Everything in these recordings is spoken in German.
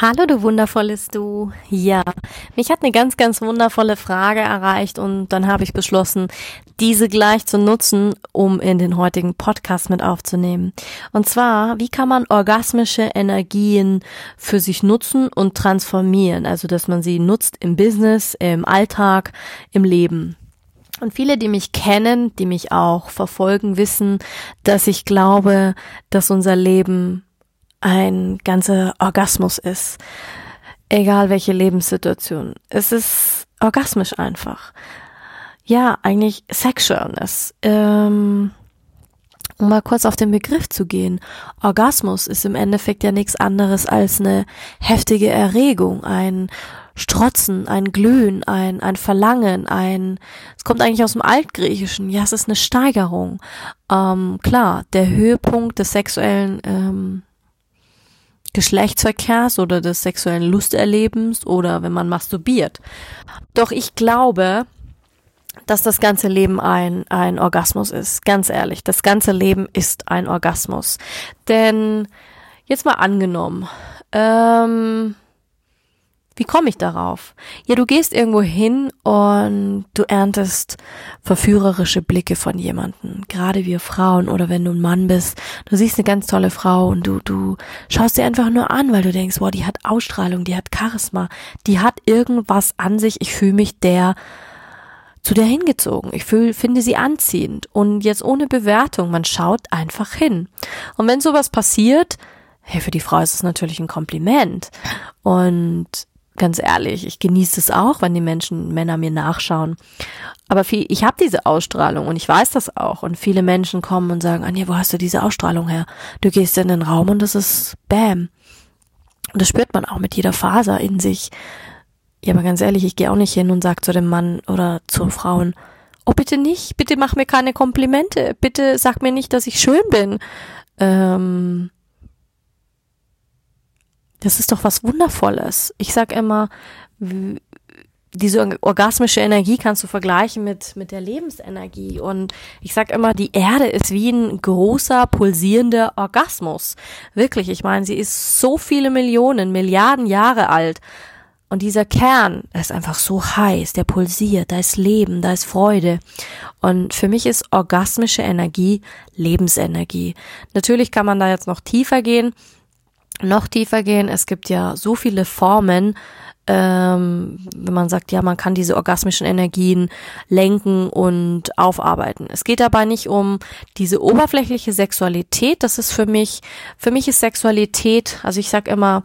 Hallo, du wundervolles Du. Ja, mich hat eine ganz, ganz wundervolle Frage erreicht und dann habe ich beschlossen, diese gleich zu nutzen, um in den heutigen Podcast mit aufzunehmen. Und zwar, wie kann man orgasmische Energien für sich nutzen und transformieren? Also, dass man sie nutzt im Business, im Alltag, im Leben. Und viele, die mich kennen, die mich auch verfolgen, wissen, dass ich glaube, dass unser Leben ein ganzer Orgasmus ist. Egal welche Lebenssituation. Es ist orgasmisch einfach. Ja, eigentlich Sexualness. Ähm, um mal kurz auf den Begriff zu gehen. Orgasmus ist im Endeffekt ja nichts anderes als eine heftige Erregung, ein Strotzen, ein Glühen, ein, ein Verlangen, ein, es kommt eigentlich aus dem Altgriechischen, ja, es ist eine Steigerung. Ähm, klar, der Höhepunkt des sexuellen ähm, Geschlechtsverkehrs oder des sexuellen Lusterlebens oder wenn man masturbiert. Doch ich glaube, dass das ganze Leben ein, ein Orgasmus ist. Ganz ehrlich, das ganze Leben ist ein Orgasmus. Denn jetzt mal angenommen, ähm, wie komme ich darauf? Ja, du gehst irgendwo hin und du erntest verführerische Blicke von jemanden. Gerade wir Frauen oder wenn du ein Mann bist, du siehst eine ganz tolle Frau und du, du schaust sie einfach nur an, weil du denkst, wow, die hat Ausstrahlung, die hat Charisma, die hat irgendwas an sich. Ich fühle mich der zu der hingezogen. Ich fühl, finde sie anziehend und jetzt ohne Bewertung. Man schaut einfach hin. Und wenn sowas passiert, hey, für die Frau ist es natürlich ein Kompliment. Und ganz ehrlich, ich genieße es auch, wenn die Menschen, Männer mir nachschauen. Aber viel, ich habe diese Ausstrahlung und ich weiß das auch. Und viele Menschen kommen und sagen, Anja, wo hast du diese Ausstrahlung her? Du gehst in den Raum und das ist Bam. Und das spürt man auch mit jeder Faser in sich. Ja, aber ganz ehrlich, ich gehe auch nicht hin und sag zu dem Mann oder zu Frauen, oh bitte nicht, bitte mach mir keine Komplimente, bitte sag mir nicht, dass ich schön bin. Ähm, das ist doch was Wundervolles. Ich sag immer, diese orgasmische Energie kannst du vergleichen mit, mit der Lebensenergie. Und ich sag immer, die Erde ist wie ein großer, pulsierender Orgasmus. Wirklich, ich meine, sie ist so viele Millionen, Milliarden Jahre alt. Und dieser Kern, ist einfach so heiß, der pulsiert, da ist Leben, da ist Freude. Und für mich ist orgasmische Energie Lebensenergie. Natürlich kann man da jetzt noch tiefer gehen noch tiefer gehen. Es gibt ja so viele Formen, ähm, wenn man sagt, ja, man kann diese orgasmischen Energien lenken und aufarbeiten. Es geht dabei nicht um diese oberflächliche Sexualität. Das ist für mich, für mich ist Sexualität, also ich sag immer,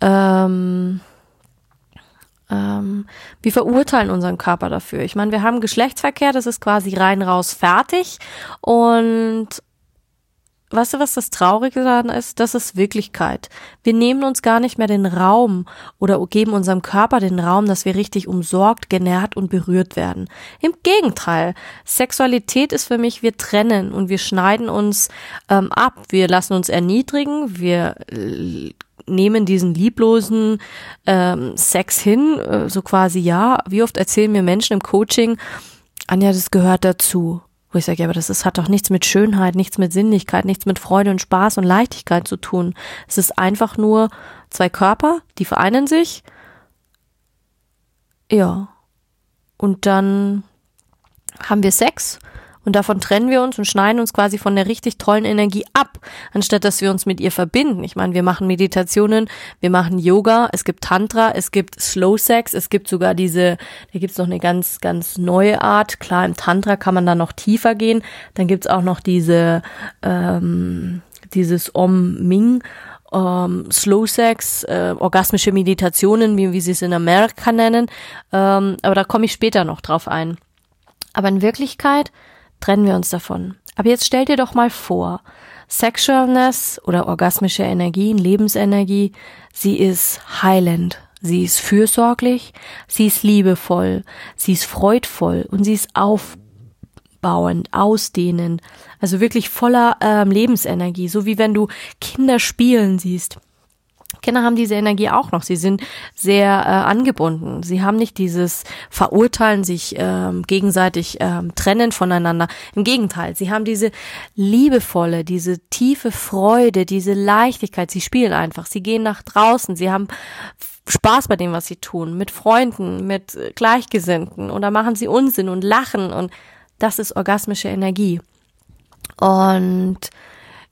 ähm, ähm, wir verurteilen unseren Körper dafür. Ich meine, wir haben Geschlechtsverkehr, das ist quasi rein raus fertig und weißt du, was das Traurige daran ist? Das ist Wirklichkeit. Wir nehmen uns gar nicht mehr den Raum oder geben unserem Körper den Raum, dass wir richtig umsorgt, genährt und berührt werden. Im Gegenteil, Sexualität ist für mich, wir trennen und wir schneiden uns ähm, ab. Wir lassen uns erniedrigen, wir äh, nehmen diesen lieblosen ähm, Sex hin, äh, so quasi ja. Wie oft erzählen mir Menschen im Coaching, Anja, das gehört dazu. Wo ich sage, ja, aber das ist, hat doch nichts mit Schönheit, nichts mit Sinnlichkeit, nichts mit Freude und Spaß und Leichtigkeit zu tun. Es ist einfach nur zwei Körper, die vereinen sich. Ja. Und dann haben wir Sex und davon trennen wir uns und schneiden uns quasi von der richtig tollen Energie ab, anstatt dass wir uns mit ihr verbinden. Ich meine, wir machen Meditationen, wir machen Yoga, es gibt Tantra, es gibt Slow Sex, es gibt sogar diese, da gibt's noch eine ganz, ganz neue Art. Klar, im Tantra kann man da noch tiefer gehen. Dann gibt's auch noch diese, ähm, dieses Om Ming. Ähm, Slow Sex, äh, orgasmische Meditationen, wie, wie sie es in Amerika nennen. Ähm, aber da komme ich später noch drauf ein. Aber in Wirklichkeit trennen wir uns davon. Aber jetzt stell dir doch mal vor, Sexualness oder orgasmische Energien, Lebensenergie, sie ist heilend, Sie ist fürsorglich, sie ist liebevoll, sie ist freudvoll und sie ist aufbauend, ausdehnend, also wirklich voller ähm, Lebensenergie, so wie wenn du Kinder spielen siehst. Kinder haben diese Energie auch noch. Sie sind sehr äh, angebunden. Sie haben nicht dieses Verurteilen, sich ähm, gegenseitig ähm, trennen voneinander. Im Gegenteil, sie haben diese liebevolle, diese tiefe Freude, diese Leichtigkeit. Sie spielen einfach. Sie gehen nach draußen. Sie haben Spaß bei dem, was sie tun, mit Freunden, mit Gleichgesinnten oder machen sie Unsinn und lachen und das ist orgasmische Energie. Und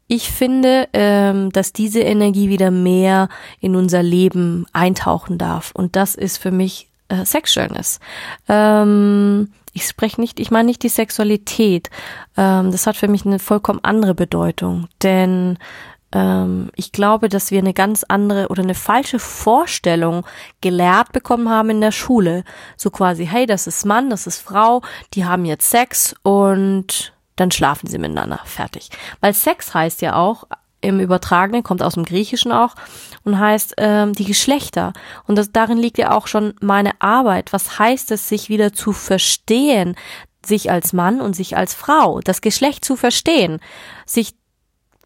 ich finde, ähm, dass diese Energie wieder mehr in unser Leben eintauchen darf. Und das ist für mich äh, Sexualness. Ähm, ich spreche nicht, ich meine nicht die Sexualität. Ähm, das hat für mich eine vollkommen andere Bedeutung. Denn ähm, ich glaube, dass wir eine ganz andere oder eine falsche Vorstellung gelehrt bekommen haben in der Schule. So quasi, hey, das ist Mann, das ist Frau, die haben jetzt Sex und dann schlafen sie miteinander. Fertig. Weil Sex heißt ja auch im Übertragenen, kommt aus dem Griechischen auch und heißt ähm, die Geschlechter. Und das, darin liegt ja auch schon meine Arbeit. Was heißt es, sich wieder zu verstehen, sich als Mann und sich als Frau, das Geschlecht zu verstehen, sich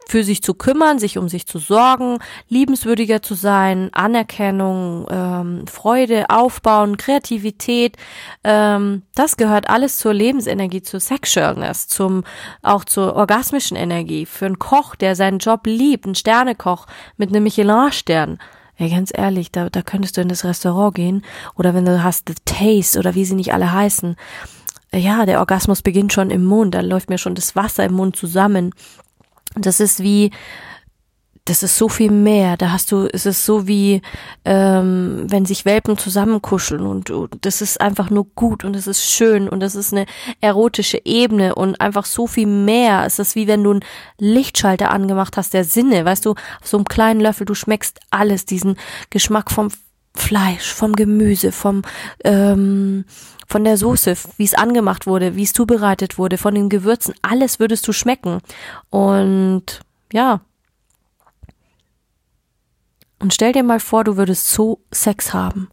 für sich zu kümmern, sich um sich zu sorgen, liebenswürdiger zu sein, Anerkennung, ähm, Freude, Aufbauen, Kreativität, ähm, das gehört alles zur Lebensenergie, zur Sexualness, zum auch zur orgasmischen Energie. Für einen Koch, der seinen Job liebt, ein Sternekoch mit einem Michelin-Stern. Ja, ganz ehrlich, da, da könntest du in das Restaurant gehen oder wenn du hast The Taste oder wie sie nicht alle heißen. Ja, der Orgasmus beginnt schon im Mund, da läuft mir schon das Wasser im Mund zusammen. Das ist wie, das ist so viel mehr. Da hast du, es ist so wie, ähm, wenn sich Welpen zusammenkuscheln und, und das ist einfach nur gut und es ist schön und es ist eine erotische Ebene und einfach so viel mehr. Es ist wie wenn du einen Lichtschalter angemacht hast der Sinne, weißt du, auf so einem kleinen Löffel, du schmeckst alles, diesen Geschmack vom Fleisch, vom Gemüse, vom ähm, von der Soße, wie es angemacht wurde, wie es zubereitet wurde, von den Gewürzen, alles würdest du schmecken. Und ja. Und stell dir mal vor, du würdest so Sex haben,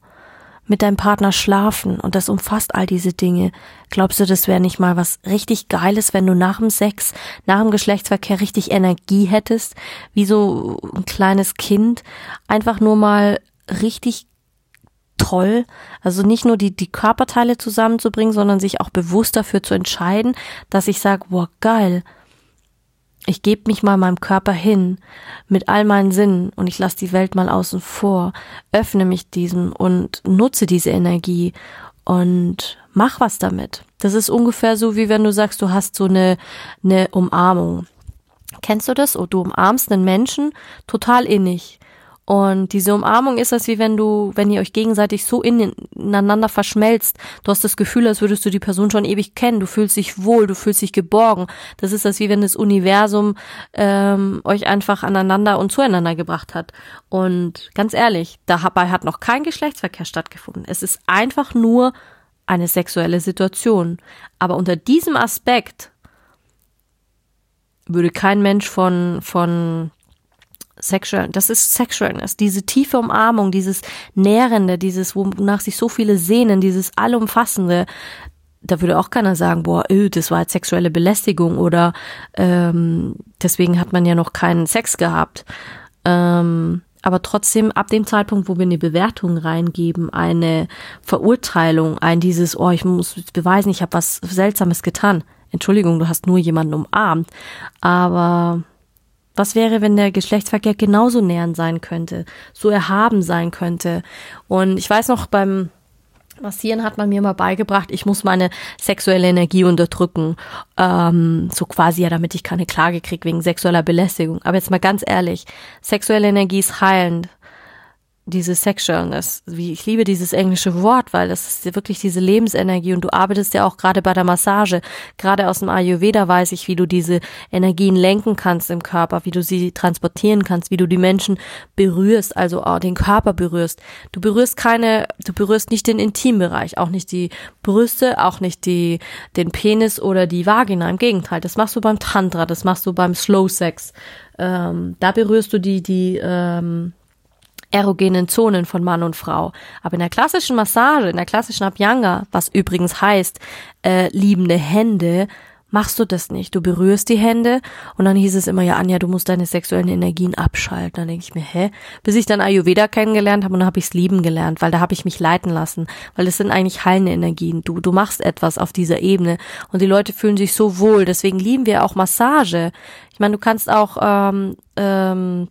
mit deinem Partner schlafen und das umfasst all diese Dinge. Glaubst du, das wäre nicht mal was richtig Geiles, wenn du nach dem Sex, nach dem Geschlechtsverkehr richtig Energie hättest, wie so ein kleines Kind, einfach nur mal richtig toll. Also nicht nur die, die Körperteile zusammenzubringen, sondern sich auch bewusst dafür zu entscheiden, dass ich sage, wow, geil. Ich gebe mich mal meinem Körper hin mit all meinen Sinnen und ich lasse die Welt mal außen vor, öffne mich diesem und nutze diese Energie und mach was damit. Das ist ungefähr so, wie wenn du sagst, du hast so eine, eine Umarmung. Kennst du das? Oh, du umarmst einen Menschen total innig. Und diese Umarmung ist das wie wenn du, wenn ihr euch gegenseitig so ineinander verschmelzt. Du hast das Gefühl, als würdest du die Person schon ewig kennen. Du fühlst dich wohl, du fühlst dich geborgen. Das ist das wie wenn das Universum ähm, euch einfach aneinander und zueinander gebracht hat. Und ganz ehrlich, dabei hat noch kein Geschlechtsverkehr stattgefunden. Es ist einfach nur eine sexuelle Situation. Aber unter diesem Aspekt würde kein Mensch von, von Sexual, das ist Sexualness, diese tiefe Umarmung, dieses Nährende, dieses, wonach sich so viele sehnen, dieses Allumfassende, da würde auch keiner sagen, boah, öh, das war jetzt sexuelle Belästigung oder ähm, deswegen hat man ja noch keinen Sex gehabt. Ähm, aber trotzdem, ab dem Zeitpunkt, wo wir eine Bewertung reingeben, eine Verurteilung, ein dieses, oh, ich muss beweisen, ich habe was Seltsames getan. Entschuldigung, du hast nur jemanden umarmt. Aber was wäre, wenn der Geschlechtsverkehr genauso nähernd sein könnte, so erhaben sein könnte? Und ich weiß noch, beim Massieren hat man mir mal beigebracht, ich muss meine sexuelle Energie unterdrücken, ähm, so quasi ja, damit ich keine Klage kriege wegen sexueller Belästigung. Aber jetzt mal ganz ehrlich, sexuelle Energie ist heilend diese Sexualness, wie ich liebe dieses englische Wort, weil das ist wirklich diese Lebensenergie und du arbeitest ja auch gerade bei der Massage, gerade aus dem Ayurveda weiß ich, wie du diese Energien lenken kannst im Körper, wie du sie transportieren kannst, wie du die Menschen berührst, also auch den Körper berührst. Du berührst keine, du berührst nicht den Intimbereich, auch nicht die Brüste, auch nicht die, den Penis oder die Vagina. Im Gegenteil, das machst du beim Tantra, das machst du beim Slow Sex. Ähm, da berührst du die, die, ähm, erogenen Zonen von Mann und Frau. Aber in der klassischen Massage, in der klassischen Abhyanga, was übrigens heißt, äh, liebende Hände, machst du das nicht. Du berührst die Hände und dann hieß es immer, ja, Anja, du musst deine sexuellen Energien abschalten. Dann denke ich mir, hä? Bis ich dann Ayurveda kennengelernt habe und dann habe ich es lieben gelernt, weil da habe ich mich leiten lassen. Weil das sind eigentlich heilende Energien. Du, du machst etwas auf dieser Ebene und die Leute fühlen sich so wohl. Deswegen lieben wir auch Massage. Ich meine, du kannst auch ähm, ähm,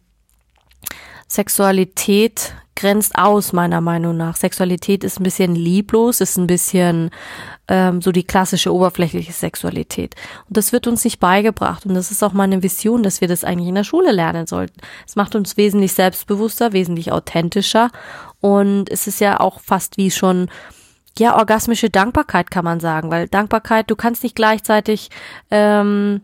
Sexualität grenzt aus, meiner Meinung nach. Sexualität ist ein bisschen lieblos, ist ein bisschen ähm, so die klassische oberflächliche Sexualität. Und das wird uns nicht beigebracht. Und das ist auch meine Vision, dass wir das eigentlich in der Schule lernen sollten. Es macht uns wesentlich selbstbewusster, wesentlich authentischer. Und es ist ja auch fast wie schon ja, orgasmische Dankbarkeit kann man sagen, weil Dankbarkeit, du kannst nicht gleichzeitig ähm,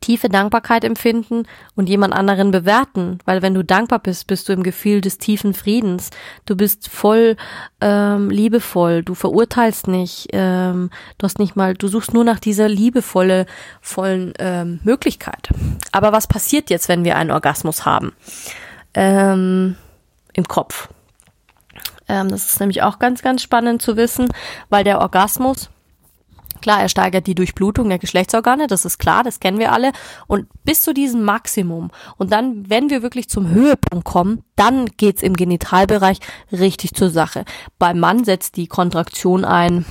tiefe Dankbarkeit empfinden und jemand anderen bewerten, weil wenn du dankbar bist, bist du im Gefühl des tiefen Friedens. Du bist voll ähm, liebevoll, du verurteilst nicht, ähm, du hast nicht mal, du suchst nur nach dieser liebevolle, vollen ähm, Möglichkeit. Aber was passiert jetzt, wenn wir einen Orgasmus haben? Ähm, Im Kopf. Ähm, das ist nämlich auch ganz, ganz spannend zu wissen, weil der Orgasmus Klar, er steigert die Durchblutung der Geschlechtsorgane, das ist klar, das kennen wir alle. Und bis zu diesem Maximum. Und dann, wenn wir wirklich zum Höhepunkt kommen, dann geht's im Genitalbereich richtig zur Sache. Beim Mann setzt die Kontraktion ein,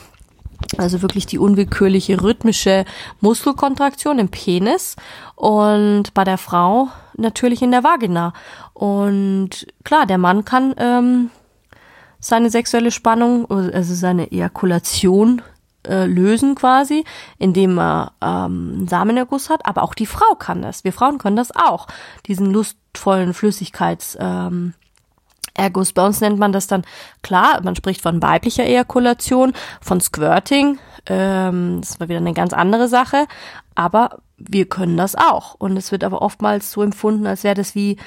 also wirklich die unwillkürliche rhythmische Muskelkontraktion im Penis und bei der Frau natürlich in der Vagina. Und klar, der Mann kann ähm, seine sexuelle Spannung, also seine Ejakulation äh, lösen quasi, indem er ähm, Samenerguss hat, aber auch die Frau kann das. Wir Frauen können das auch, diesen lustvollen Flüssigkeits ähm, Erguss. Bei uns nennt man das dann, klar, man spricht von weiblicher Ejakulation, von Squirting, ähm, das war wieder eine ganz andere Sache, aber wir können das auch. Und es wird aber oftmals so empfunden, als wäre das wie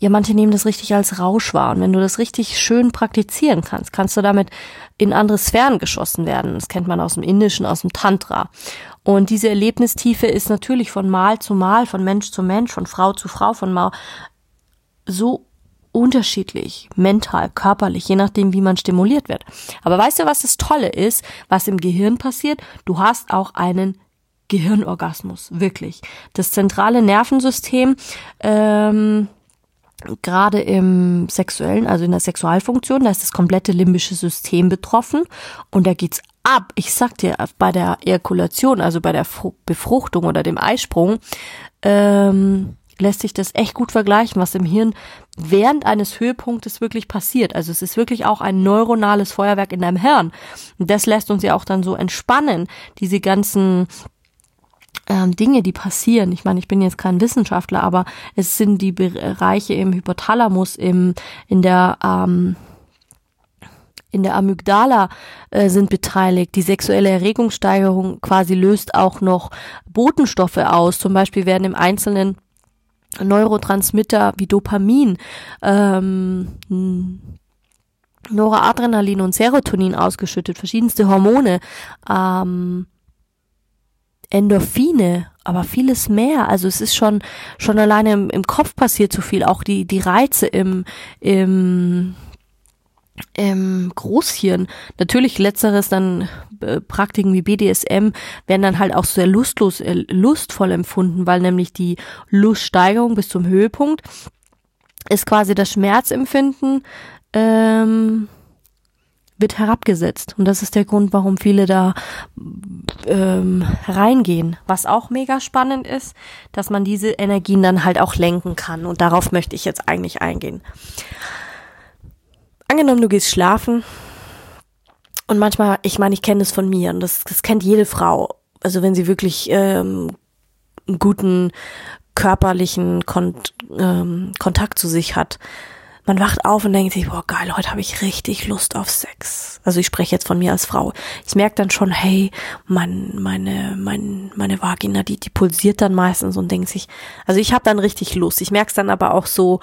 ja, manche nehmen das richtig als Rausch wahr. Und wenn du das richtig schön praktizieren kannst, kannst du damit in andere Sphären geschossen werden. Das kennt man aus dem Indischen, aus dem Tantra. Und diese Erlebnistiefe ist natürlich von Mal zu Mal, von Mensch zu Mensch, von Frau zu Frau, von Mal so unterschiedlich, mental, körperlich, je nachdem, wie man stimuliert wird. Aber weißt du, was das Tolle ist, was im Gehirn passiert? Du hast auch einen Gehirnorgasmus, wirklich. Das zentrale Nervensystem ähm, gerade im sexuellen, also in der Sexualfunktion, da ist das komplette limbische System betroffen und da geht's ab. Ich sag dir, bei der Ejakulation, also bei der Befruchtung oder dem Eisprung, ähm, lässt sich das echt gut vergleichen, was im Hirn während eines Höhepunktes wirklich passiert. Also es ist wirklich auch ein neuronales Feuerwerk in deinem Hirn. Und das lässt uns ja auch dann so entspannen, diese ganzen ähm, Dinge, die passieren. Ich meine, ich bin jetzt kein Wissenschaftler, aber es sind die Bereiche im Hypothalamus, im, in der ähm, in der Amygdala äh, sind beteiligt. Die sexuelle Erregungssteigerung quasi löst auch noch Botenstoffe aus. Zum Beispiel werden im Einzelnen Neurotransmitter wie Dopamin, ähm, Noradrenalin und Serotonin ausgeschüttet, verschiedenste Hormone. Ähm, Endorphine, aber vieles mehr. Also es ist schon schon alleine im, im Kopf passiert so viel. Auch die die Reize im im im Großhirn. Natürlich letzteres dann äh, Praktiken wie BDSM werden dann halt auch sehr lustlos, äh, lustvoll empfunden, weil nämlich die Luststeigerung bis zum Höhepunkt ist quasi das Schmerzempfinden ähm, wird herabgesetzt. Und das ist der Grund, warum viele da ähm, reingehen. Was auch mega spannend ist, dass man diese Energien dann halt auch lenken kann. Und darauf möchte ich jetzt eigentlich eingehen. Angenommen, du gehst schlafen. Und manchmal, ich meine, ich kenne das von mir und das, das kennt jede Frau. Also wenn sie wirklich ähm, einen guten körperlichen Kon ähm, Kontakt zu sich hat, man wacht auf und denkt sich, boah, geil, heute habe ich richtig Lust auf Sex. Also ich spreche jetzt von mir als Frau. Ich merke dann schon, hey, mein, meine, mein, meine Vagina, die, die pulsiert dann meistens und denkt sich, also ich habe dann richtig Lust. Ich merke es dann aber auch so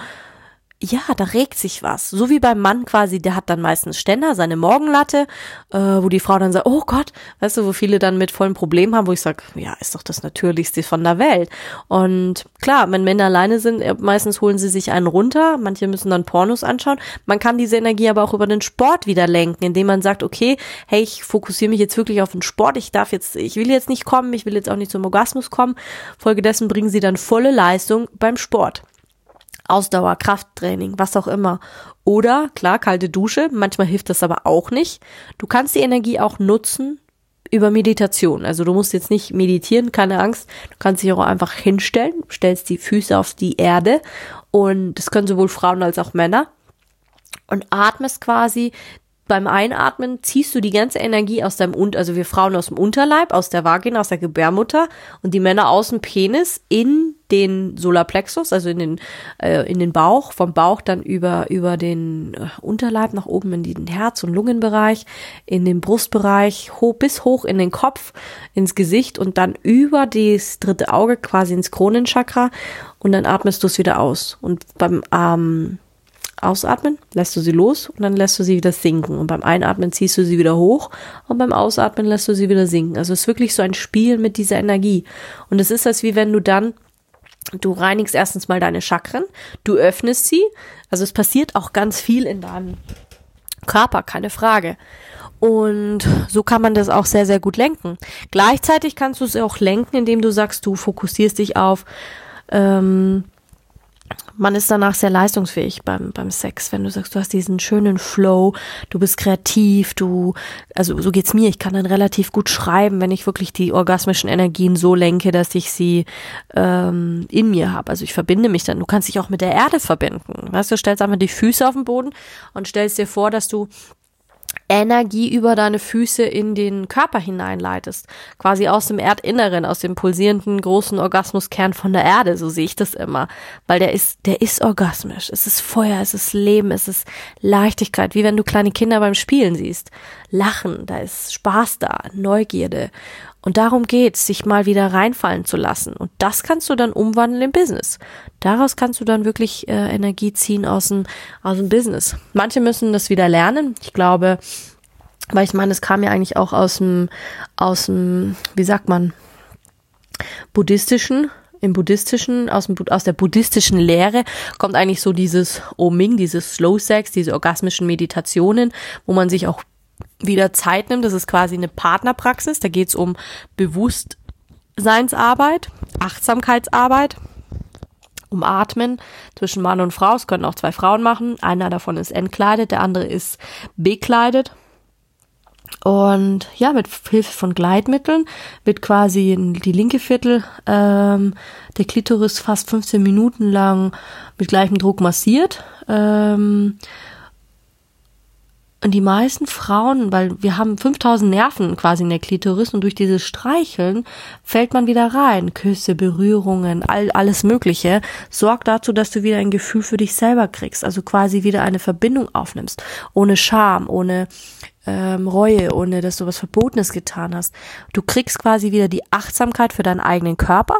ja, da regt sich was. So wie beim Mann quasi, der hat dann meistens Ständer, seine Morgenlatte, äh, wo die Frau dann sagt, oh Gott, weißt du, wo viele dann mit vollen Problemen haben, wo ich sage, ja, ist doch das Natürlichste von der Welt. Und klar, wenn Männer alleine sind, äh, meistens holen sie sich einen runter, manche müssen dann Pornos anschauen. Man kann diese Energie aber auch über den Sport wieder lenken, indem man sagt, okay, hey, ich fokussiere mich jetzt wirklich auf den Sport, ich darf jetzt, ich will jetzt nicht kommen, ich will jetzt auch nicht zum Orgasmus kommen. Folgedessen bringen sie dann volle Leistung beim Sport. Ausdauer, Krafttraining, was auch immer. Oder, klar, kalte Dusche, manchmal hilft das aber auch nicht. Du kannst die Energie auch nutzen über Meditation. Also du musst jetzt nicht meditieren, keine Angst. Du kannst dich auch einfach hinstellen, stellst die Füße auf die Erde und das können sowohl Frauen als auch Männer und atmest quasi beim Einatmen ziehst du die ganze Energie aus deinem und also wir Frauen aus dem Unterleib, aus der Vagina, aus der Gebärmutter und die Männer aus dem Penis in den Solarplexus, also in den äh, in den Bauch, vom Bauch dann über über den äh, Unterleib nach oben in den Herz- und Lungenbereich, in den Brustbereich, hoch bis hoch in den Kopf, ins Gesicht und dann über das dritte Auge quasi ins Kronenchakra und dann atmest du es wieder aus und beim ähm, Ausatmen lässt du sie los und dann lässt du sie wieder sinken. Und beim Einatmen ziehst du sie wieder hoch und beim Ausatmen lässt du sie wieder sinken. Also es ist wirklich so ein Spiel mit dieser Energie. Und es ist als wie wenn du dann, du reinigst erstens mal deine Chakren, du öffnest sie. Also es passiert auch ganz viel in deinem Körper, keine Frage. Und so kann man das auch sehr, sehr gut lenken. Gleichzeitig kannst du es auch lenken, indem du sagst, du fokussierst dich auf ähm, man ist danach sehr leistungsfähig beim, beim Sex, wenn du sagst, du hast diesen schönen Flow, du bist kreativ, du, also so geht's mir, ich kann dann relativ gut schreiben, wenn ich wirklich die orgasmischen Energien so lenke, dass ich sie ähm, in mir habe. Also ich verbinde mich dann, du kannst dich auch mit der Erde verbinden. Weißt du, stellst einfach die Füße auf den Boden und stellst dir vor, dass du Energie über deine Füße in den Körper hineinleitest. Quasi aus dem Erdinneren, aus dem pulsierenden großen Orgasmuskern von der Erde, so sehe ich das immer. Weil der ist, der ist orgasmisch. Es ist Feuer, es ist Leben, es ist Leichtigkeit, wie wenn du kleine Kinder beim Spielen siehst. Lachen, da ist Spaß da, Neugierde. Und darum geht's, sich mal wieder reinfallen zu lassen. Und das kannst du dann umwandeln im Business. Daraus kannst du dann wirklich äh, Energie ziehen aus dem, aus dem Business. Manche müssen das wieder lernen. Ich glaube, weil ich meine, es kam ja eigentlich auch aus dem, aus dem, wie sagt man, buddhistischen, im buddhistischen, aus, dem, aus der buddhistischen Lehre kommt eigentlich so dieses Oming, dieses Slow Sex, diese orgasmischen Meditationen, wo man sich auch wieder Zeit nimmt. Das ist quasi eine Partnerpraxis. Da geht es um Bewusstseinsarbeit, Achtsamkeitsarbeit, um Atmen zwischen Mann und Frau. Es können auch zwei Frauen machen. Einer davon ist entkleidet, der andere ist bekleidet. Und ja, mit Hilfe von Gleitmitteln wird quasi die linke Viertel ähm, der Klitoris fast 15 Minuten lang mit gleichem Druck massiert. Ähm, und die meisten Frauen, weil wir haben 5000 Nerven quasi in der Klitoris und durch dieses Streicheln fällt man wieder rein. Küsse, Berührungen, all, alles Mögliche sorgt dazu, dass du wieder ein Gefühl für dich selber kriegst. Also quasi wieder eine Verbindung aufnimmst. Ohne Scham, ohne ähm, Reue, ohne dass du was Verbotenes getan hast. Du kriegst quasi wieder die Achtsamkeit für deinen eigenen Körper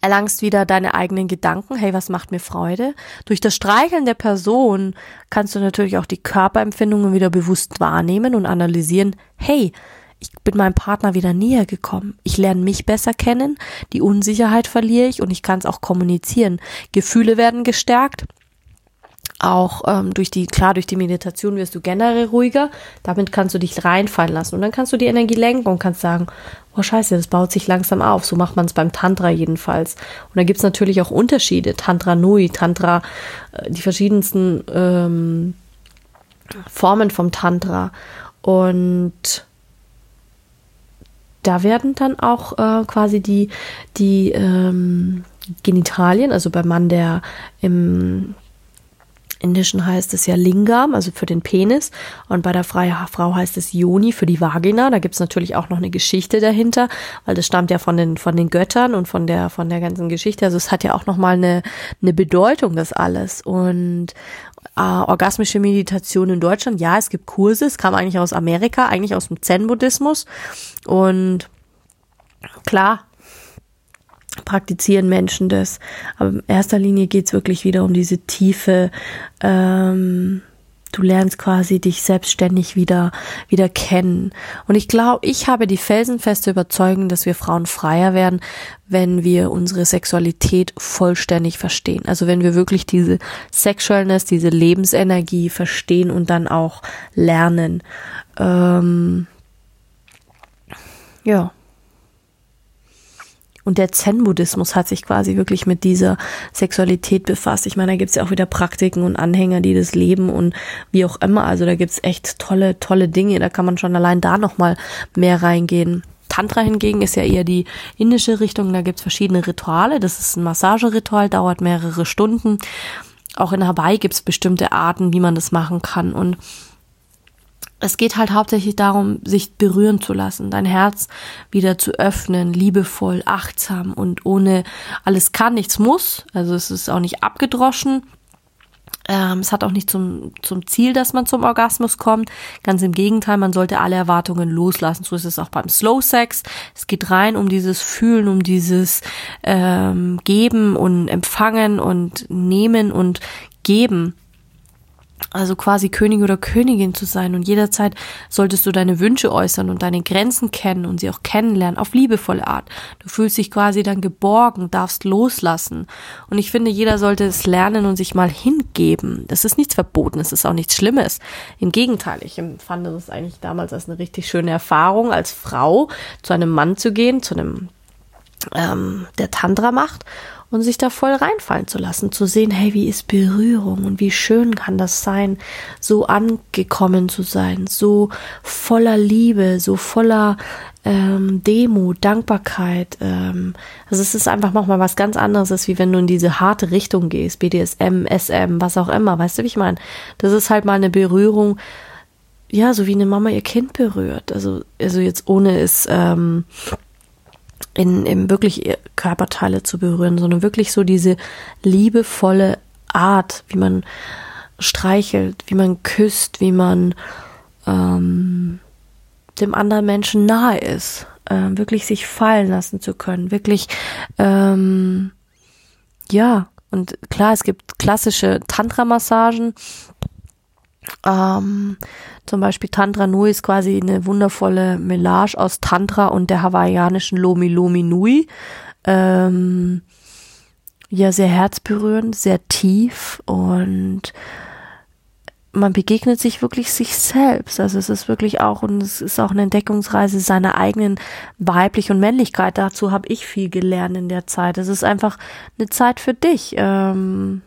erlangst wieder deine eigenen Gedanken, hey, was macht mir Freude? Durch das Streicheln der Person kannst du natürlich auch die Körperempfindungen wieder bewusst wahrnehmen und analysieren, hey, ich bin meinem Partner wieder näher gekommen. Ich lerne mich besser kennen, die Unsicherheit verliere ich und ich kann es auch kommunizieren. Gefühle werden gestärkt auch ähm, durch die, klar, durch die Meditation wirst du generell ruhiger. Damit kannst du dich reinfallen lassen. Und dann kannst du die Energie lenken und kannst sagen, oh scheiße, das baut sich langsam auf. So macht man es beim Tantra jedenfalls. Und da gibt's natürlich auch Unterschiede. Tantra Nui, Tantra, äh, die verschiedensten ähm, Formen vom Tantra. Und da werden dann auch äh, quasi die, die ähm, Genitalien, also beim Mann, der im Indischen heißt es ja Lingam, also für den Penis. Und bei der Frau heißt es Yoni für die Vagina. Da gibt es natürlich auch noch eine Geschichte dahinter, weil das stammt ja von den, von den Göttern und von der, von der ganzen Geschichte. Also es hat ja auch nochmal eine, eine Bedeutung, das alles. Und äh, orgasmische Meditation in Deutschland, ja, es gibt Kurse, es kam eigentlich aus Amerika, eigentlich aus dem Zen-Buddhismus. Und klar, praktizieren Menschen das. Aber in erster Linie geht's wirklich wieder um diese tiefe, ähm, du lernst quasi dich selbstständig wieder, wieder kennen. Und ich glaube, ich habe die felsenfeste Überzeugung, dass wir Frauen freier werden, wenn wir unsere Sexualität vollständig verstehen. Also wenn wir wirklich diese Sexualness, diese Lebensenergie verstehen und dann auch lernen. Ähm, ja. Und der Zen-Buddhismus hat sich quasi wirklich mit dieser Sexualität befasst. Ich meine, da gibt's ja auch wieder Praktiken und Anhänger, die das leben und wie auch immer. Also da gibt's echt tolle, tolle Dinge. Da kann man schon allein da nochmal mehr reingehen. Tantra hingegen ist ja eher die indische Richtung. Da gibt's verschiedene Rituale. Das ist ein Massageritual, dauert mehrere Stunden. Auch in Hawaii gibt's bestimmte Arten, wie man das machen kann. Und es geht halt hauptsächlich darum, sich berühren zu lassen, dein Herz wieder zu öffnen, liebevoll, achtsam und ohne alles kann, nichts muss. Also es ist auch nicht abgedroschen. Ähm, es hat auch nicht zum, zum Ziel, dass man zum Orgasmus kommt. Ganz im Gegenteil, man sollte alle Erwartungen loslassen. So ist es auch beim Slow Sex. Es geht rein um dieses Fühlen, um dieses ähm, Geben und Empfangen und Nehmen und Geben also quasi König oder Königin zu sein. Und jederzeit solltest du deine Wünsche äußern und deine Grenzen kennen und sie auch kennenlernen auf liebevolle Art. Du fühlst dich quasi dann geborgen, darfst loslassen. Und ich finde, jeder sollte es lernen und sich mal hingeben. Das ist nichts verboten, es ist auch nichts Schlimmes. Im Gegenteil, ich empfand es eigentlich damals als eine richtig schöne Erfahrung, als Frau zu einem Mann zu gehen, zu einem ähm, der Tantra macht und sich da voll reinfallen zu lassen, zu sehen, hey, wie ist Berührung und wie schön kann das sein, so angekommen zu sein, so voller Liebe, so voller ähm, Demut, Dankbarkeit. Ähm, also es ist einfach nochmal was ganz anderes, als wie wenn du in diese harte Richtung gehst, BDSM, SM, was auch immer, weißt du, wie ich meine? Das ist halt mal eine Berührung, ja, so wie eine Mama ihr Kind berührt. Also, also jetzt ohne es ähm, in, in wirklich Körperteile zu berühren, sondern wirklich so diese liebevolle Art, wie man streichelt, wie man küsst, wie man ähm, dem anderen Menschen nahe ist, äh, wirklich sich fallen lassen zu können, wirklich ähm, ja und klar, es gibt klassische Tantra-Massagen, ähm, zum Beispiel Tantra Nui ist quasi eine wundervolle Melange aus Tantra und der hawaiianischen Lomi Lomi Nui. Ähm, ja, sehr herzberührend, sehr tief und man begegnet sich wirklich sich selbst. Also es ist wirklich auch, und es ist auch eine Entdeckungsreise seiner eigenen Weiblich und Männlichkeit. Dazu habe ich viel gelernt in der Zeit. Es ist einfach eine Zeit für dich. Ähm,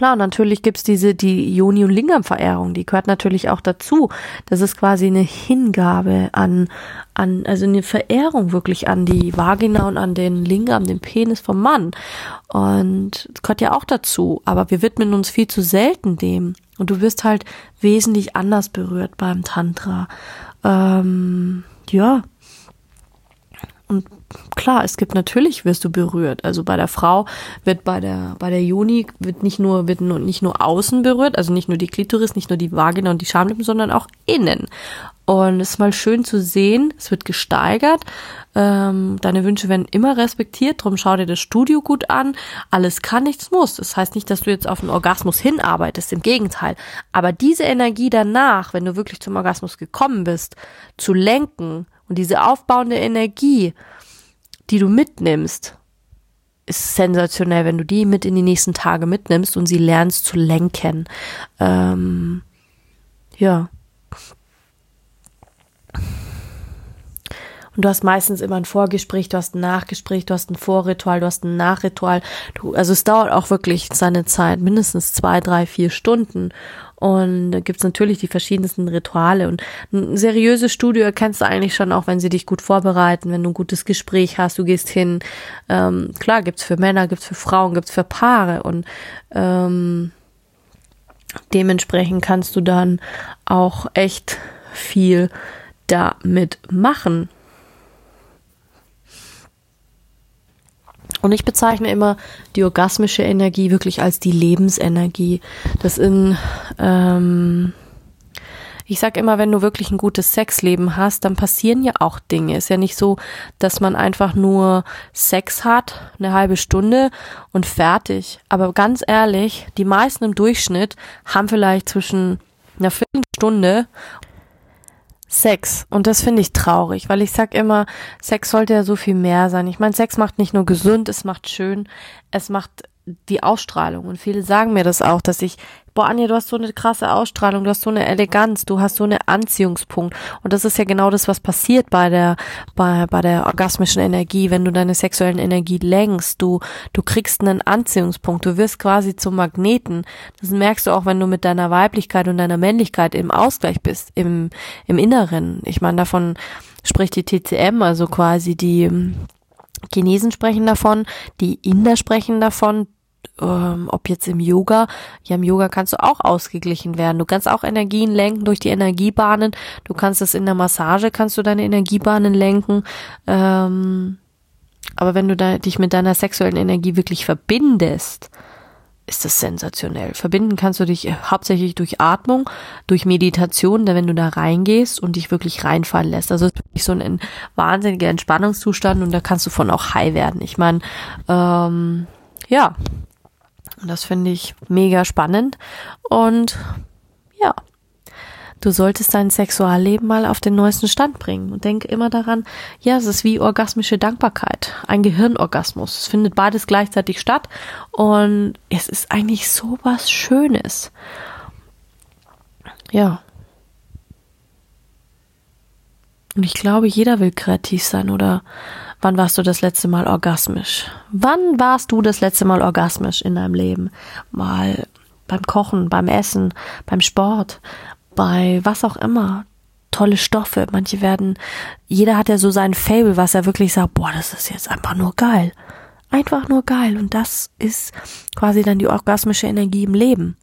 Klar, natürlich gibt's diese, die Joni- und Lingam-Verehrung, die gehört natürlich auch dazu. Das ist quasi eine Hingabe an, an, also eine Verehrung wirklich an die Vagina und an den Lingam, den Penis vom Mann. Und das gehört ja auch dazu. Aber wir widmen uns viel zu selten dem. Und du wirst halt wesentlich anders berührt beim Tantra. Ähm, ja. Und klar, es gibt natürlich wirst du berührt. Also bei der Frau wird bei der bei der Juni wird nicht nur wird nur, nicht nur außen berührt, also nicht nur die Klitoris, nicht nur die Vagina und die Schamlippen, sondern auch innen. Und es ist mal schön zu sehen, es wird gesteigert. Ähm, deine Wünsche werden immer respektiert, darum schau dir das Studio gut an. Alles kann, nichts muss. Das heißt nicht, dass du jetzt auf einen Orgasmus hinarbeitest, im Gegenteil. Aber diese Energie danach, wenn du wirklich zum Orgasmus gekommen bist, zu lenken und diese aufbauende Energie, die du mitnimmst, ist sensationell, wenn du die mit in die nächsten Tage mitnimmst und sie lernst zu lenken. Ähm, ja. Und du hast meistens immer ein Vorgespräch, du hast ein Nachgespräch, du hast ein Vorritual, du hast ein Nachritual. Du, also es dauert auch wirklich seine Zeit, mindestens zwei, drei, vier Stunden. Und da gibt's natürlich die verschiedensten Rituale. Und ein seriöses Studio erkennst du eigentlich schon auch, wenn sie dich gut vorbereiten, wenn du ein gutes Gespräch hast, du gehst hin. Ähm, klar, gibt's für Männer, gibt's für Frauen, gibt's für Paare. Und ähm, dementsprechend kannst du dann auch echt viel damit machen. Und ich bezeichne immer die orgasmische Energie wirklich als die Lebensenergie. Das in, ähm, Ich sag immer, wenn du wirklich ein gutes Sexleben hast, dann passieren ja auch Dinge. Ist ja nicht so, dass man einfach nur Sex hat, eine halbe Stunde und fertig. Aber ganz ehrlich, die meisten im Durchschnitt haben vielleicht zwischen einer Viertelstunde Sex. Und das finde ich traurig, weil ich sag immer, Sex sollte ja so viel mehr sein. Ich meine, Sex macht nicht nur gesund, es macht schön, es macht die Ausstrahlung. Und viele sagen mir das auch, dass ich, boah, Anja, du hast so eine krasse Ausstrahlung, du hast so eine Eleganz, du hast so eine Anziehungspunkt. Und das ist ja genau das, was passiert bei der, bei, bei der orgasmischen Energie, wenn du deine sexuellen Energie lenkst. Du, du kriegst einen Anziehungspunkt. Du wirst quasi zum Magneten. Das merkst du auch, wenn du mit deiner Weiblichkeit und deiner Männlichkeit im Ausgleich bist, im, im Inneren. Ich meine, davon spricht die TCM, also quasi die, Chinesen sprechen davon, die Inder sprechen davon, ähm, ob jetzt im Yoga, ja im Yoga kannst du auch ausgeglichen werden. Du kannst auch Energien lenken durch die Energiebahnen. Du kannst es in der Massage, kannst du deine Energiebahnen lenken. Ähm, aber wenn du da, dich mit deiner sexuellen Energie wirklich verbindest, ist das sensationell. Verbinden kannst du dich hauptsächlich durch Atmung, durch Meditation, wenn du da reingehst und dich wirklich reinfallen lässt. Also es ist wirklich so ein wahnsinniger Entspannungszustand und da kannst du von auch high werden. Ich meine, ähm, ja, das finde ich mega spannend und ja, du solltest dein Sexualleben mal auf den neuesten Stand bringen und denk immer daran, ja, es ist wie orgasmische Dankbarkeit, ein Gehirnorgasmus. Es findet beides gleichzeitig statt und es ist eigentlich so was Schönes. Ja. Und ich glaube, jeder will kreativ sein oder wann warst du das letzte Mal orgasmisch? Wann warst du das letzte Mal orgasmisch in deinem Leben? Mal beim Kochen, beim Essen, beim Sport, bei was auch immer. Tolle Stoffe. Manche werden, jeder hat ja so sein Fable, was er wirklich sagt, boah, das ist jetzt einfach nur geil. Einfach nur geil. Und das ist quasi dann die orgasmische Energie im Leben.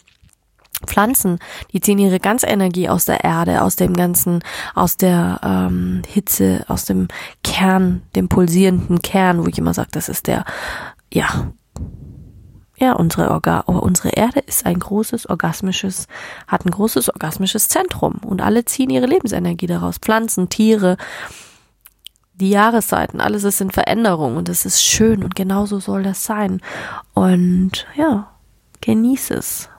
Pflanzen, die ziehen ihre ganze Energie aus der Erde, aus dem ganzen, aus der ähm, Hitze, aus dem Kern, dem pulsierenden Kern, wo ich immer sage, das ist der, ja, ja, unsere, Orga unsere Erde ist ein großes orgasmisches, hat ein großes orgasmisches Zentrum und alle ziehen ihre Lebensenergie daraus. Pflanzen, Tiere, die Jahreszeiten, alles ist in Veränderung und es ist schön und genauso soll das sein. Und ja, genieß es.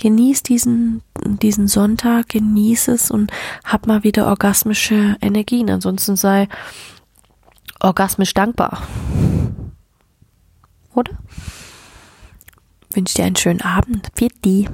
Genieß diesen, diesen Sonntag, genieß es und hab mal wieder orgasmische Energien. Ansonsten sei orgasmisch dankbar. Oder? wünsche dir einen schönen Abend. Viert die.